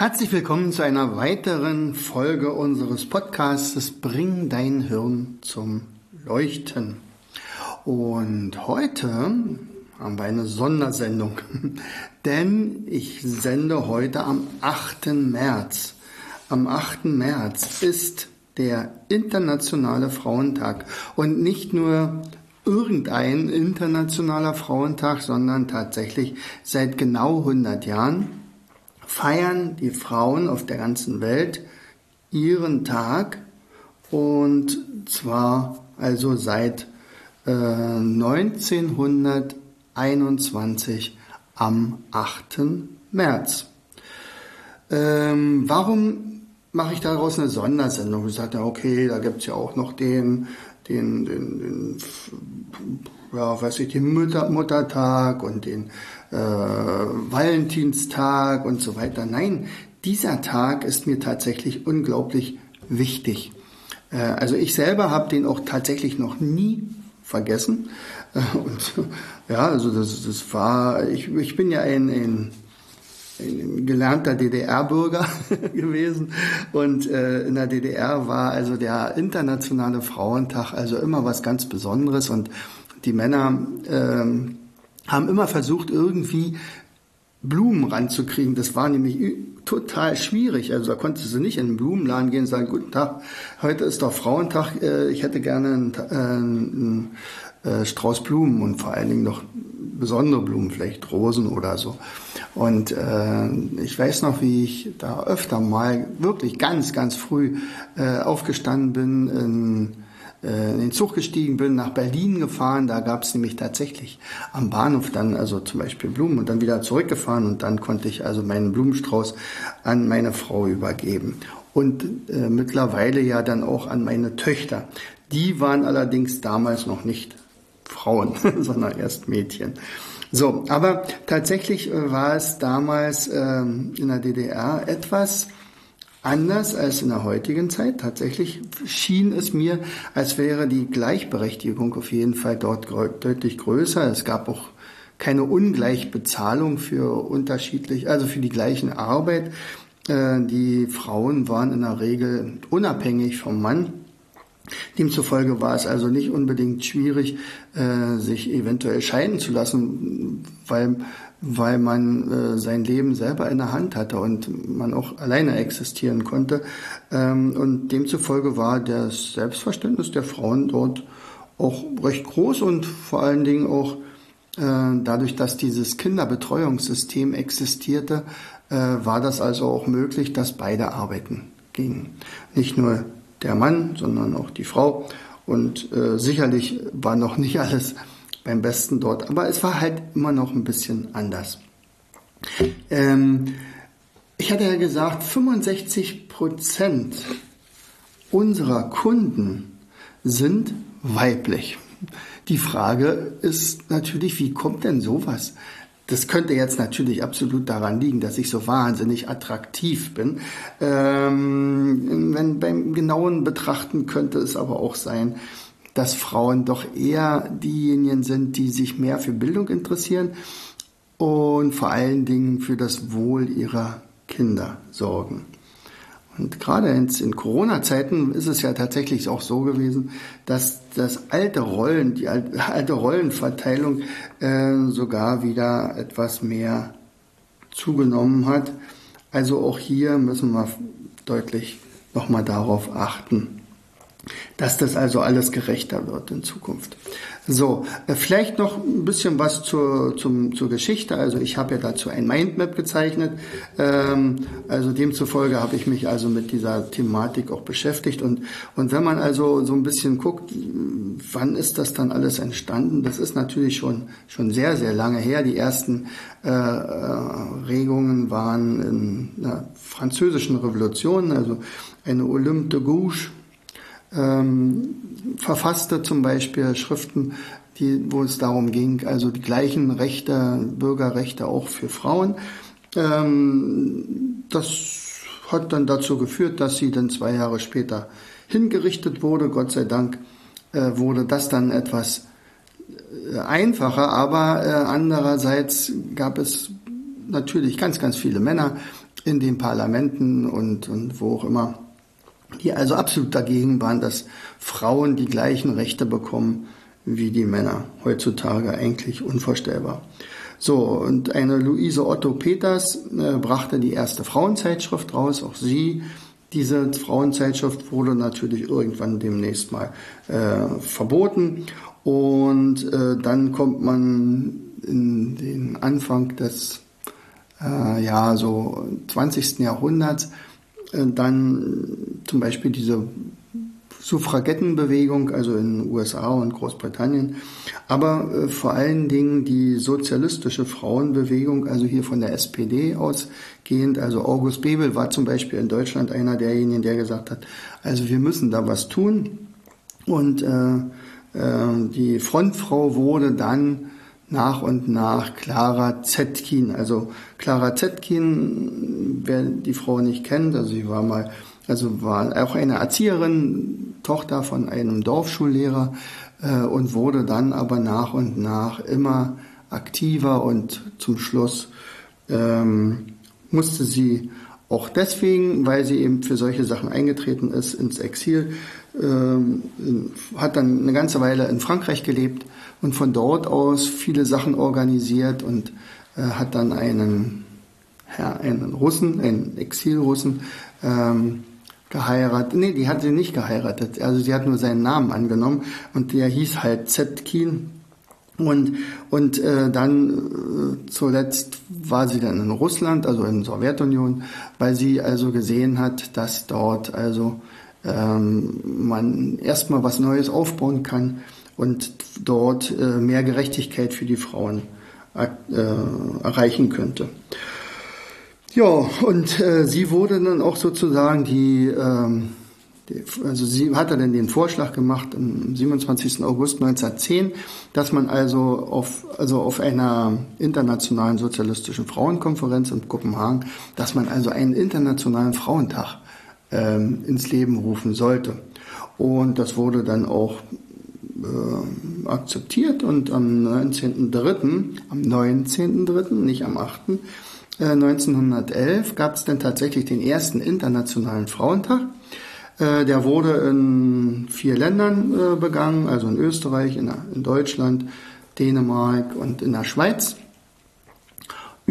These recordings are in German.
Herzlich willkommen zu einer weiteren Folge unseres Podcasts Bring dein Hirn zum Leuchten. Und heute haben wir eine Sondersendung, denn ich sende heute am 8. März. Am 8. März ist der Internationale Frauentag und nicht nur irgendein internationaler Frauentag, sondern tatsächlich seit genau 100 Jahren feiern die Frauen auf der ganzen Welt ihren Tag und zwar also seit äh, 1921 am 8. März. Ähm, warum mache ich daraus eine Sondersendung? Ich sagte, okay, da gibt es ja auch noch den, den, den, den ja, weiß ich, den Mutter, Muttertag und den äh, Valentinstag und so weiter. Nein, dieser Tag ist mir tatsächlich unglaublich wichtig. Äh, also ich selber habe den auch tatsächlich noch nie vergessen. Äh, und ja, also das, das war, ich, ich bin ja ein, ein ein gelernter DDR-Bürger gewesen und äh, in der DDR war also der internationale Frauentag also immer was ganz Besonderes und die Männer ähm, haben immer versucht, irgendwie Blumen ranzukriegen. Das war nämlich total schwierig. Also da konntest du nicht in den Blumenladen gehen und sagen, guten Tag, heute ist doch Frauentag, äh, ich hätte gerne einen, äh, einen äh, Strauß Blumen und vor allen Dingen noch besondere Blumen, vielleicht Rosen oder so. Und äh, ich weiß noch, wie ich da öfter mal wirklich ganz, ganz früh äh, aufgestanden bin in in den Zug gestiegen bin, nach Berlin gefahren. Da gab es nämlich tatsächlich am Bahnhof dann also zum Beispiel Blumen und dann wieder zurückgefahren und dann konnte ich also meinen Blumenstrauß an meine Frau übergeben. Und äh, mittlerweile ja dann auch an meine Töchter. Die waren allerdings damals noch nicht Frauen, sondern erst Mädchen. So, aber tatsächlich äh, war es damals ähm, in der DDR etwas Anders als in der heutigen Zeit. Tatsächlich schien es mir, als wäre die Gleichberechtigung auf jeden Fall dort deutlich größer. Es gab auch keine Ungleichbezahlung für unterschiedlich, also für die gleichen Arbeit. Äh, die Frauen waren in der Regel unabhängig vom Mann. Demzufolge war es also nicht unbedingt schwierig, äh, sich eventuell scheiden zu lassen, weil weil man äh, sein Leben selber in der Hand hatte und man auch alleine existieren konnte. Ähm, und demzufolge war das Selbstverständnis der Frauen dort auch recht groß und vor allen Dingen auch äh, dadurch, dass dieses Kinderbetreuungssystem existierte, äh, war das also auch möglich, dass beide arbeiten gingen. Nicht nur der Mann, sondern auch die Frau. Und äh, sicherlich war noch nicht alles beim Besten dort. Aber es war halt immer noch ein bisschen anders. Ähm, ich hatte ja gesagt, 65 Prozent unserer Kunden sind weiblich. Die Frage ist natürlich, wie kommt denn sowas? Das könnte jetzt natürlich absolut daran liegen, dass ich so wahnsinnig attraktiv bin. Ähm, wenn beim genauen Betrachten könnte es aber auch sein, dass Frauen doch eher diejenigen sind, die sich mehr für Bildung interessieren und vor allen Dingen für das Wohl ihrer Kinder sorgen. Und gerade in Corona-Zeiten ist es ja tatsächlich auch so gewesen, dass das alte Rollen, die alte Rollenverteilung äh, sogar wieder etwas mehr zugenommen hat. Also auch hier müssen wir deutlich nochmal darauf achten. Dass das also alles gerechter wird in Zukunft. So, äh, vielleicht noch ein bisschen was zur, zum, zur Geschichte. Also ich habe ja dazu ein Mindmap gezeichnet. Ähm, also demzufolge habe ich mich also mit dieser Thematik auch beschäftigt. Und, und wenn man also so ein bisschen guckt, wann ist das dann alles entstanden? Das ist natürlich schon, schon sehr, sehr lange her. Die ersten äh, äh Regungen waren in der französischen Revolution, also eine Olympe de Gouges ähm, verfasste zum Beispiel Schriften, die, wo es darum ging, also die gleichen Rechte, Bürgerrechte auch für Frauen. Ähm, das hat dann dazu geführt, dass sie dann zwei Jahre später hingerichtet wurde. Gott sei Dank äh, wurde das dann etwas äh, einfacher, aber äh, andererseits gab es natürlich ganz, ganz viele Männer in den Parlamenten und, und wo auch immer, die also absolut dagegen waren, dass Frauen die gleichen Rechte bekommen wie die Männer. Heutzutage eigentlich unvorstellbar. So, und eine Luise Otto Peters äh, brachte die erste Frauenzeitschrift raus. Auch sie, diese Frauenzeitschrift wurde natürlich irgendwann demnächst mal äh, verboten. Und äh, dann kommt man in den Anfang des äh, ja, so 20. Jahrhunderts dann zum Beispiel diese Suffragettenbewegung, also in den USA und Großbritannien, aber äh, vor allen Dingen die sozialistische Frauenbewegung, also hier von der SPD ausgehend. Also August Bebel war zum Beispiel in Deutschland einer derjenigen, der gesagt hat, also wir müssen da was tun. Und äh, äh, die Frontfrau wurde dann nach und nach Clara Zetkin. Also Clara Zetkin, wer die Frau nicht kennt, also sie war mal, also war auch eine Erzieherin, Tochter von einem Dorfschullehrer äh, und wurde dann aber nach und nach immer aktiver und zum Schluss ähm, musste sie auch deswegen, weil sie eben für solche Sachen eingetreten ist, ins Exil, ähm, hat dann eine ganze Weile in Frankreich gelebt und von dort aus viele Sachen organisiert und äh, hat dann einen, ja, einen Russen, einen Exilrussen, ähm, geheiratet. Nee, die hat sie nicht geheiratet. Also sie hat nur seinen Namen angenommen und der hieß halt Zetkin. Und, und äh, dann äh, zuletzt war sie dann in Russland, also in der Sowjetunion, weil sie also gesehen hat, dass dort also ähm, man erstmal was Neues aufbauen kann und dort äh, mehr Gerechtigkeit für die Frauen äh, erreichen könnte. Ja, und äh, sie wurde dann auch sozusagen die, ähm, also sie hatte dann den Vorschlag gemacht am 27. August 1910, dass man also auf, also auf einer internationalen sozialistischen Frauenkonferenz in Kopenhagen, dass man also einen internationalen Frauentag ähm, ins Leben rufen sollte. Und das wurde dann auch äh, akzeptiert und am 19.3., am 19.3., nicht am 8., äh, 1911 gab es dann tatsächlich den ersten internationalen Frauentag. Äh, der wurde in vier Ländern äh, begangen, also in Österreich, in Deutschland, Dänemark und in der Schweiz.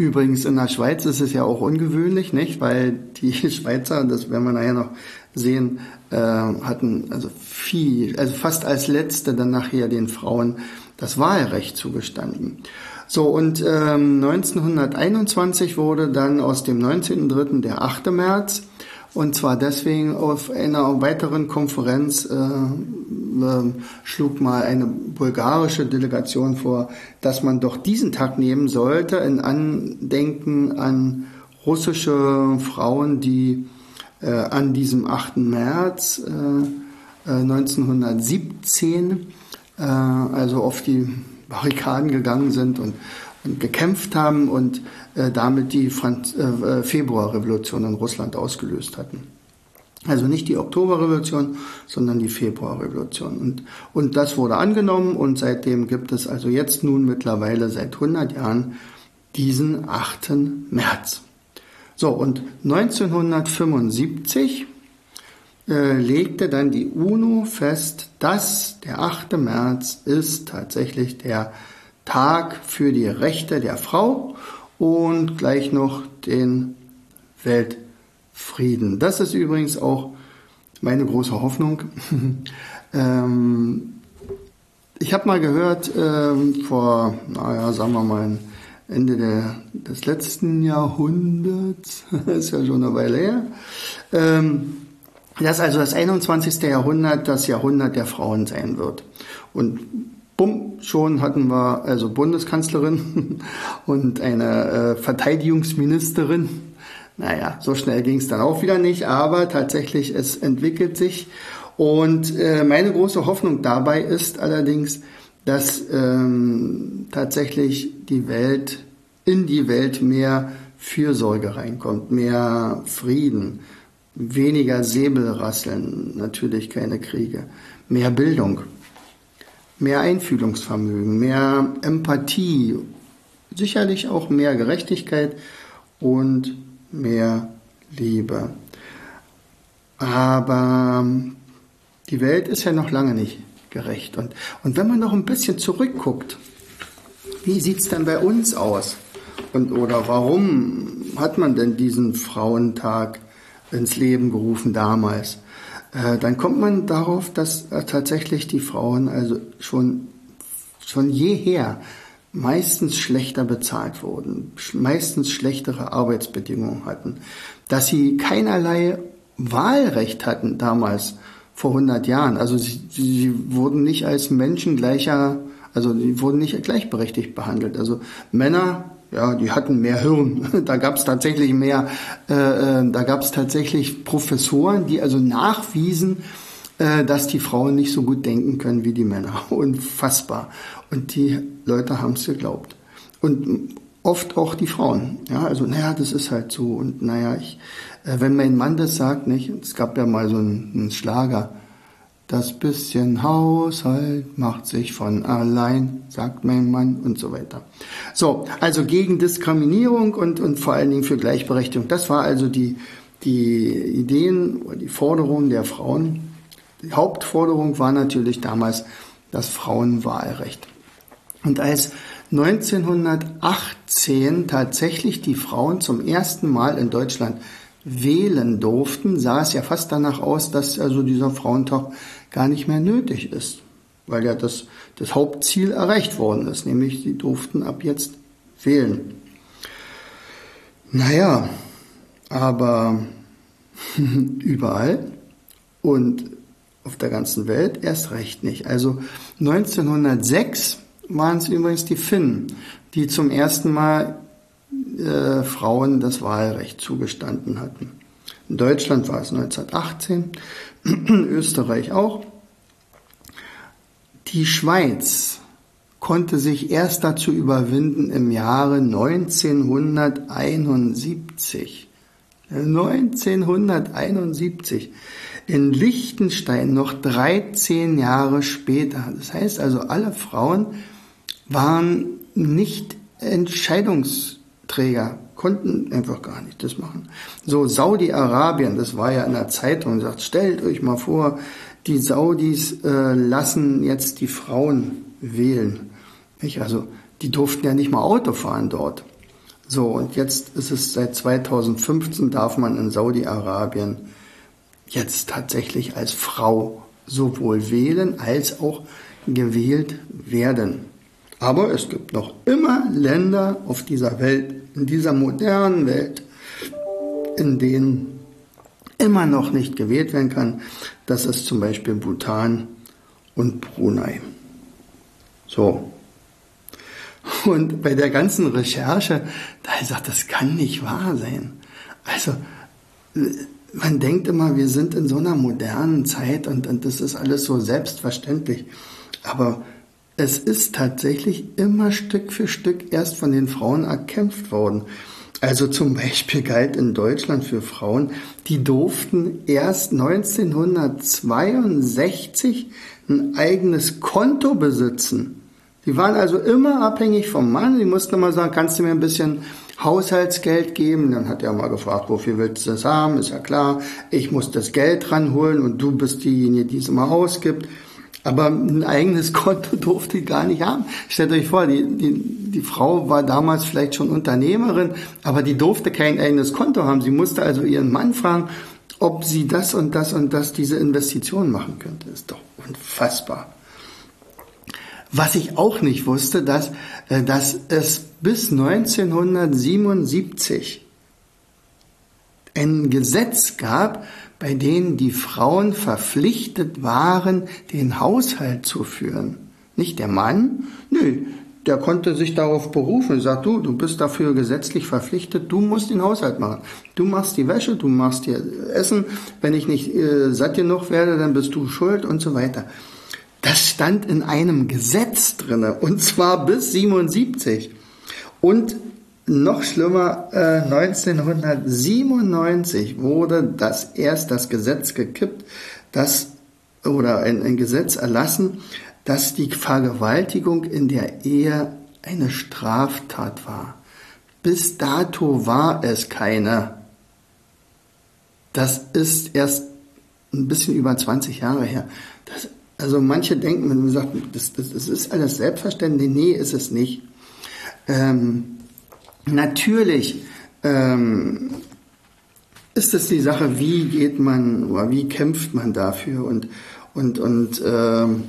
Übrigens in der Schweiz ist es ja auch ungewöhnlich, nicht? Weil die Schweizer, das werden wir nachher noch sehen, äh, hatten also viel, also fast als letzte dann nachher den Frauen das Wahlrecht zugestanden. So, und ähm, 1921 wurde dann aus dem 19.03. der 8. März. Und zwar deswegen auf einer weiteren Konferenz äh, äh, schlug mal eine bulgarische Delegation vor, dass man doch diesen Tag nehmen sollte in Andenken an russische Frauen, die äh, an diesem 8. März äh, 1917 äh, äh, also auf die Barrikaden gegangen sind und gekämpft haben und äh, damit die Franz äh, Februarrevolution in Russland ausgelöst hatten. Also nicht die Oktoberrevolution, sondern die Februarrevolution. Und, und das wurde angenommen und seitdem gibt es also jetzt nun mittlerweile seit 100 Jahren diesen 8. März. So, und 1975 äh, legte dann die UNO fest, dass der 8. März ist tatsächlich der Tag für die Rechte der Frau und gleich noch den Weltfrieden. Das ist übrigens auch meine große Hoffnung. ähm, ich habe mal gehört, ähm, vor, naja, sagen wir mal, Ende der, des letzten Jahrhunderts, ist ja schon eine Weile her, ähm, dass also das 21. Jahrhundert das Jahrhundert der Frauen sein wird. Und bumm, schon hatten wir also Bundeskanzlerin und eine äh, Verteidigungsministerin. Naja, so schnell ging es dann auch wieder nicht, aber tatsächlich, es entwickelt sich. Und äh, meine große Hoffnung dabei ist allerdings, dass ähm, tatsächlich die Welt, in die Welt mehr Fürsorge reinkommt, mehr Frieden, weniger Säbelrasseln, natürlich keine Kriege, mehr Bildung, mehr Einfühlungsvermögen, mehr Empathie, sicherlich auch mehr Gerechtigkeit und mehr Liebe. Aber die Welt ist ja noch lange nicht gerecht. Und, und wenn man noch ein bisschen zurückguckt, wie sieht es denn bei uns aus? Und, oder warum hat man denn diesen Frauentag ins Leben gerufen damals? Äh, dann kommt man darauf, dass äh, tatsächlich die Frauen also schon, schon jeher meistens schlechter bezahlt wurden, meistens schlechtere Arbeitsbedingungen hatten, dass sie keinerlei Wahlrecht hatten damals vor 100 Jahren. Also sie, sie wurden nicht als Menschen gleicher, also sie wurden nicht gleichberechtigt behandelt. Also Männer, ja, die hatten mehr Hirn. Da gab es tatsächlich mehr, äh, äh, da gab es tatsächlich Professoren, die also nachwiesen, äh, dass die Frauen nicht so gut denken können wie die Männer. Unfassbar. Und die Leute haben es geglaubt. Und oft auch die Frauen. Ja, also naja, das ist halt so. Und naja, ich, äh, wenn mein Mann das sagt, nicht, es gab ja mal so einen, einen Schlager, das bisschen Haushalt macht sich von allein, sagt mein Mann und so weiter. So, also gegen Diskriminierung und, und vor allen Dingen für Gleichberechtigung. Das war also die, die Ideen die Forderungen der Frauen. Die Hauptforderung war natürlich damals das Frauenwahlrecht. Und als 1918 tatsächlich die Frauen zum ersten Mal in Deutschland wählen durften, sah es ja fast danach aus, dass also dieser Frauentag gar nicht mehr nötig ist, weil ja das, das Hauptziel erreicht worden ist, nämlich sie durften ab jetzt wählen. Naja, aber überall und auf der ganzen Welt erst recht nicht. Also 1906 waren es übrigens die Finnen, die zum ersten Mal äh, Frauen das Wahlrecht zugestanden hatten. In Deutschland war es 1918, Österreich auch. Die Schweiz konnte sich erst dazu überwinden im Jahre 1971. 1971. In Liechtenstein noch 13 Jahre später. Das heißt also, alle Frauen waren nicht Entscheidungsträger, konnten einfach gar nicht das machen. So Saudi-Arabien, das war ja in der Zeitung, sagt, stellt euch mal vor, die Saudis äh, lassen jetzt die Frauen wählen. Nicht? Also die durften ja nicht mal Auto fahren dort. So, und jetzt ist es seit 2015 darf man in Saudi-Arabien jetzt tatsächlich als Frau sowohl wählen als auch gewählt werden. Aber es gibt noch immer Länder auf dieser Welt, in dieser modernen Welt, in denen immer noch nicht gewählt werden kann. Das ist zum Beispiel Bhutan und Brunei. So. Und bei der ganzen Recherche, da ich gesagt, das kann nicht wahr sein. Also, man denkt immer, wir sind in so einer modernen Zeit und, und das ist alles so selbstverständlich. Aber es ist tatsächlich immer Stück für Stück erst von den Frauen erkämpft worden. Also zum Beispiel galt in Deutschland für Frauen, die durften erst 1962 ein eigenes Konto besitzen. Die waren also immer abhängig vom Mann. Die mussten immer sagen, kannst du mir ein bisschen Haushaltsgeld geben? Dann hat er mal gefragt, wofür willst du das haben? Ist ja klar, ich muss das Geld ranholen und du bist diejenige, die es immer ausgibt. Aber ein eigenes Konto durfte die gar nicht haben. Stellt euch vor, die, die, die Frau war damals vielleicht schon Unternehmerin, aber die durfte kein eigenes Konto haben. Sie musste also ihren Mann fragen, ob sie das und das und das, diese Investition machen könnte. Ist doch unfassbar. Was ich auch nicht wusste, dass, äh, dass es bis 1977 ein Gesetz gab, bei dem die Frauen verpflichtet waren, den Haushalt zu führen. Nicht der Mann, nö, der konnte sich darauf berufen. Er sagt, du, du bist dafür gesetzlich verpflichtet, du musst den Haushalt machen. Du machst die Wäsche, du machst dir Essen. Wenn ich nicht äh, satt genug werde, dann bist du schuld und so weiter. Das stand in einem Gesetz drinne und zwar bis 77. Und noch schlimmer, äh, 1997 wurde das erst das Gesetz gekippt, das oder ein, ein Gesetz erlassen, dass die Vergewaltigung in der Ehe eine Straftat war. Bis dato war es keine. Das ist erst ein bisschen über 20 Jahre her. Das, also manche denken, wenn man sagt, das, das, das, ist alles selbstverständlich. Nee, ist es nicht. Ähm, natürlich ähm, ist es die Sache, wie geht man oder wie kämpft man dafür und, und, und ähm,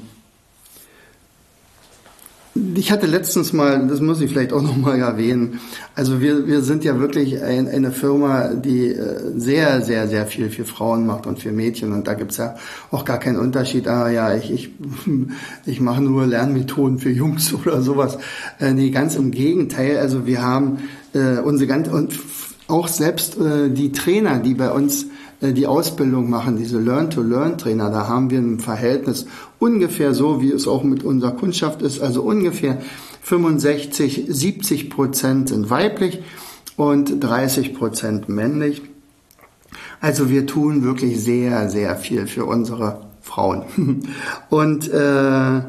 ich hatte letztens mal, das muss ich vielleicht auch noch mal erwähnen, also wir, wir sind ja wirklich ein, eine Firma, die äh, sehr, sehr, sehr viel für Frauen macht und für Mädchen. Und da gibt's ja auch gar keinen Unterschied, ah ja, ich, ich, ich mache nur Lernmethoden für Jungs oder sowas. Äh, nee, ganz im Gegenteil, also wir haben äh, unsere ganz, und auch selbst äh, die Trainer, die bei uns die Ausbildung machen, diese Learn-to-Learn-Trainer, da haben wir ein Verhältnis ungefähr so, wie es auch mit unserer Kundschaft ist, also ungefähr 65, 70 Prozent sind weiblich und 30 Prozent männlich. Also wir tun wirklich sehr, sehr viel für unsere Frauen. Und äh,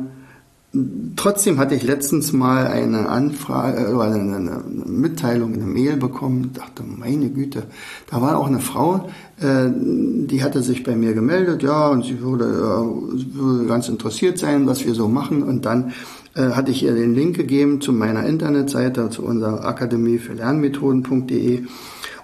Trotzdem hatte ich letztens mal eine Anfrage äh, oder eine, eine Mitteilung, eine Mail bekommen. Ich dachte, meine Güte, da war auch eine Frau, äh, die hatte sich bei mir gemeldet, ja, und sie würde, äh, würde ganz interessiert sein, was wir so machen. Und dann äh, hatte ich ihr den Link gegeben zu meiner Internetseite, zu unserer Akademie für Lernmethoden.de.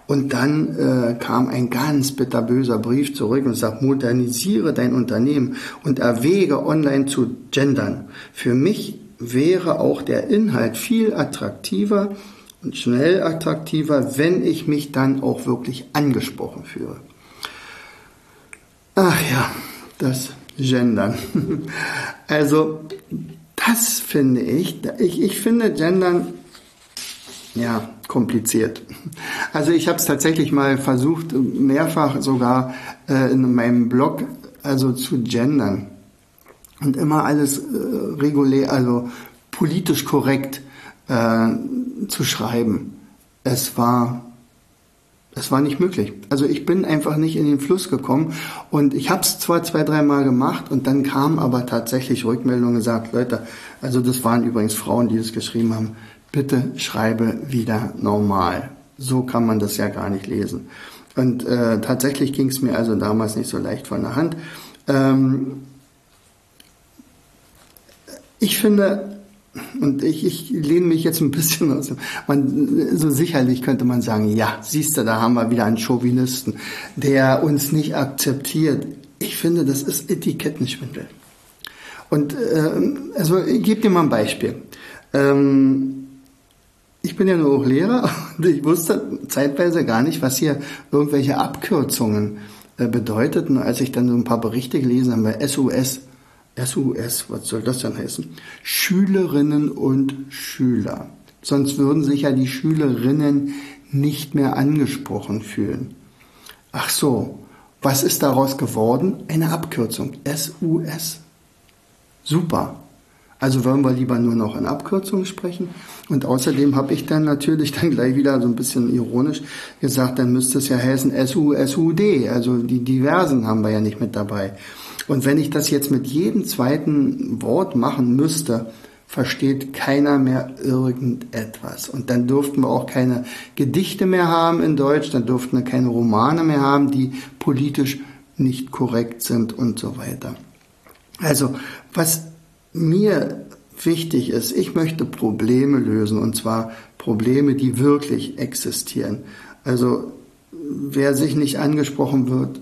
Und dann äh, kam ein ganz bitterböser Brief zurück und sagt, modernisiere dein Unternehmen und erwäge online zu gendern. Für mich wäre auch der Inhalt viel attraktiver und schnell attraktiver, wenn ich mich dann auch wirklich angesprochen fühle. Ach ja, das Gendern. Also das finde ich, ich, ich finde Gendern ja, kompliziert. Also ich habe es tatsächlich mal versucht, mehrfach sogar äh, in meinem Blog also zu gendern und immer alles äh, regulär, also politisch korrekt äh, zu schreiben. Es war es war nicht möglich. Also ich bin einfach nicht in den Fluss gekommen und ich habe es zwar zwei, dreimal gemacht und dann kam aber tatsächlich Rückmeldungen gesagt, Leute, also das waren übrigens Frauen, die das geschrieben haben, bitte schreibe wieder normal. So kann man das ja gar nicht lesen. Und äh, tatsächlich ging es mir also damals nicht so leicht von der Hand. Ähm, ich finde, und ich, ich lehne mich jetzt ein bisschen aus. Man, so sicherlich könnte man sagen, ja, siehst du, da haben wir wieder einen Chauvinisten, der uns nicht akzeptiert. Ich finde, das ist Etikettenschwindel. Und äh, also ich gebe dir mal ein Beispiel. Ähm, ich bin ja nur auch Lehrer und ich wusste zeitweise gar nicht, was hier irgendwelche Abkürzungen äh, bedeuteten. Als ich dann so ein paar Berichte gelesen habe, SUS, SUS, was soll das denn heißen? Schülerinnen und Schüler. Sonst würden sich ja die Schülerinnen nicht mehr angesprochen fühlen. Ach so, was ist daraus geworden? Eine Abkürzung. SUS. Super. Also wollen wir lieber nur noch in Abkürzungen sprechen. Und außerdem habe ich dann natürlich dann gleich wieder so ein bisschen ironisch gesagt, dann müsste es ja heißen SU, SUD. Also die Diversen haben wir ja nicht mit dabei. Und wenn ich das jetzt mit jedem zweiten Wort machen müsste, versteht keiner mehr irgendetwas. Und dann durften wir auch keine Gedichte mehr haben in Deutsch, dann durften wir keine Romane mehr haben, die politisch nicht korrekt sind und so weiter. Also, was mir wichtig ist, ich möchte Probleme lösen und zwar Probleme, die wirklich existieren. Also wer sich nicht angesprochen wird,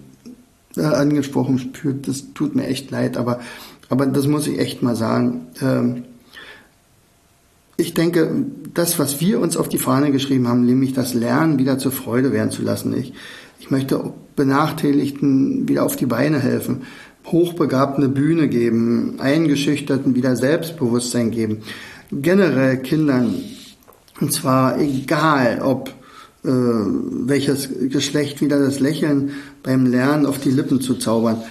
äh, angesprochen fühlt. Das tut mir echt leid, aber, aber das muss ich echt mal sagen. Ähm, ich denke, das, was wir uns auf die Fahne geschrieben haben, nämlich das Lernen wieder zur Freude werden zu lassen. Ich, ich möchte Benachteiligten wieder auf die Beine helfen, Hochbegabten eine Bühne geben, Eingeschüchterten wieder Selbstbewusstsein geben, generell Kindern, und zwar egal, ob äh, welches Geschlecht wieder das Lächeln beim Lernen auf die Lippen zu zaubern.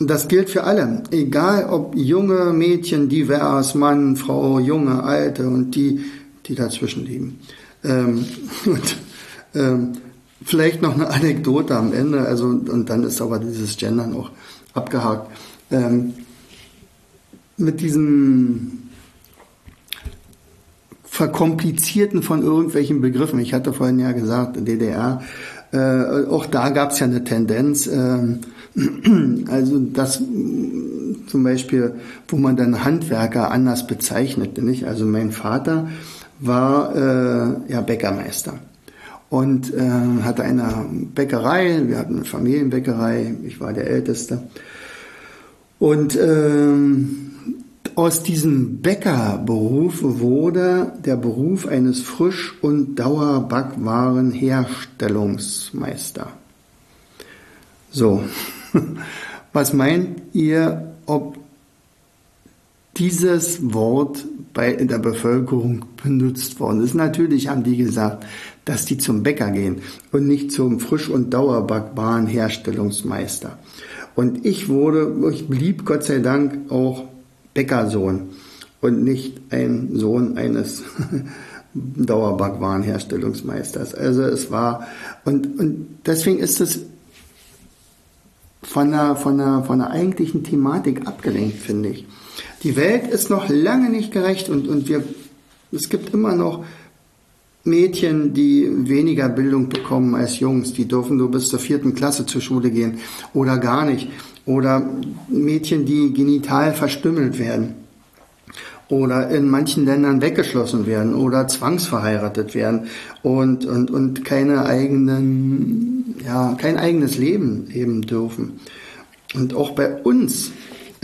Das gilt für alle, egal ob junge Mädchen, divers, Mann, Frau, junge, alte und die, die dazwischen liegen. Ähm, und, ähm, vielleicht noch eine Anekdote am Ende, also und dann ist aber dieses Gendern auch abgehakt. Ähm, mit diesem Verkomplizierten von irgendwelchen Begriffen. Ich hatte vorhin ja gesagt, DDR, äh, auch da gab es ja eine Tendenz, äh, also das zum Beispiel, wo man dann Handwerker anders bezeichnete. Nicht? Also mein Vater war äh, ja Bäckermeister und äh, hatte eine Bäckerei, wir hatten eine Familienbäckerei, ich war der Älteste. Und ähm, aus diesem Bäckerberuf wurde der Beruf eines Frisch- und Dauerbackwaren-Herstellungsmeister. So, was meint ihr, ob dieses Wort bei der Bevölkerung benutzt worden ist? Natürlich haben die gesagt, dass die zum Bäcker gehen und nicht zum Frisch- und Dauerbackwaren-Herstellungsmeister. Und ich wurde, ich blieb Gott sei Dank auch Bäckersohn und nicht ein Sohn eines Dauerbackwaren-Herstellungsmeisters. Also es war, und, und deswegen ist es von der, von, der, von der eigentlichen Thematik abgelenkt, finde ich. Die Welt ist noch lange nicht gerecht und, und wir, es gibt immer noch Mädchen, die weniger Bildung bekommen als Jungs, die dürfen nur bis zur vierten Klasse zur Schule gehen oder gar nicht. Oder Mädchen, die genital verstümmelt werden oder in manchen Ländern weggeschlossen werden oder zwangsverheiratet werden und, und, und keine eigenen, ja, kein eigenes Leben leben dürfen. Und auch bei uns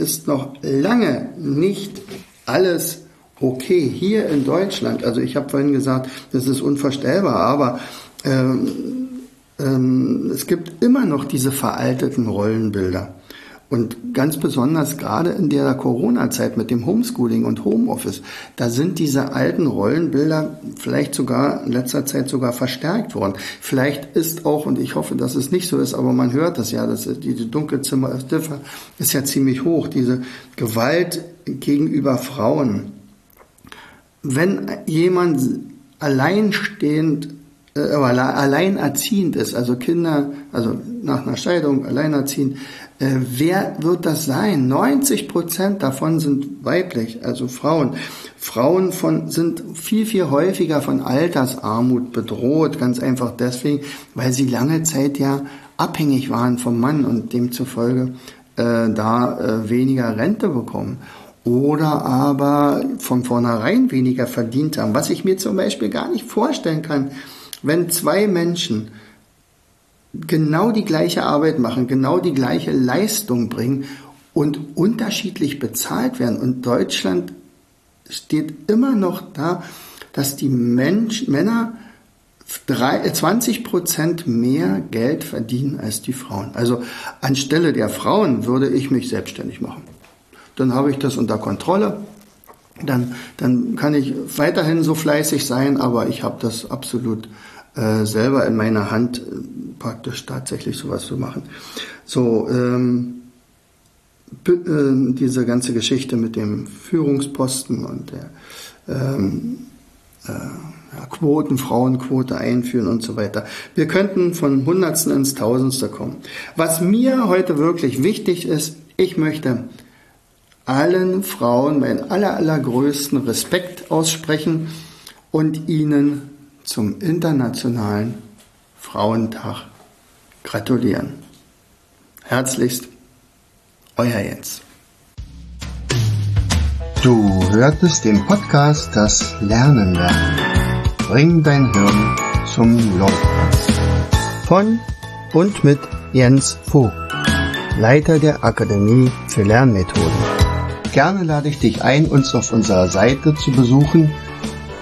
ist noch lange nicht alles okay. Hier in Deutschland, also ich habe vorhin gesagt, das ist unvorstellbar, aber ähm, ähm, es gibt immer noch diese veralteten Rollenbilder. Und ganz besonders gerade in der Corona-Zeit mit dem Homeschooling und Homeoffice, da sind diese alten Rollenbilder vielleicht sogar in letzter Zeit sogar verstärkt worden. Vielleicht ist auch, und ich hoffe, dass es nicht so ist, aber man hört das ja, dass diese Dunkelzimmer ist ja ziemlich hoch, diese Gewalt gegenüber Frauen. Wenn jemand alleinstehend äh, alleinerziehend ist, also Kinder, also nach einer Scheidung alleinerziehend, äh, wer wird das sein? 90 Prozent davon sind weiblich, also Frauen. Frauen von, sind viel, viel häufiger von Altersarmut bedroht, ganz einfach deswegen, weil sie lange Zeit ja abhängig waren vom Mann und demzufolge äh, da äh, weniger Rente bekommen. Oder aber von vornherein weniger verdient haben, was ich mir zum Beispiel gar nicht vorstellen kann, wenn zwei Menschen genau die gleiche Arbeit machen, genau die gleiche Leistung bringen und unterschiedlich bezahlt werden. Und Deutschland steht immer noch da, dass die Mensch, Männer 20 Prozent mehr Geld verdienen als die Frauen. Also anstelle der Frauen würde ich mich selbstständig machen. Dann habe ich das unter Kontrolle. Dann, dann kann ich weiterhin so fleißig sein, aber ich habe das absolut äh, selber in meiner Hand äh, praktisch tatsächlich sowas zu machen. So, ähm, äh, diese ganze Geschichte mit dem Führungsposten und der ähm, äh, Quoten, Frauenquote einführen und so weiter. Wir könnten von Hundertsten ins Tausendste kommen. Was mir heute wirklich wichtig ist, ich möchte allen Frauen meinen aller, allergrößten Respekt aussprechen und ihnen zum Internationalen Frauentag gratulieren. Herzlichst, euer Jens. Du hörtest den Podcast Das Lernen lernen. Bring dein Hirn zum Laufen. Von und mit Jens Vogt. Leiter der Akademie für Lernmethoden. Gerne lade ich dich ein, uns auf unserer Seite zu besuchen.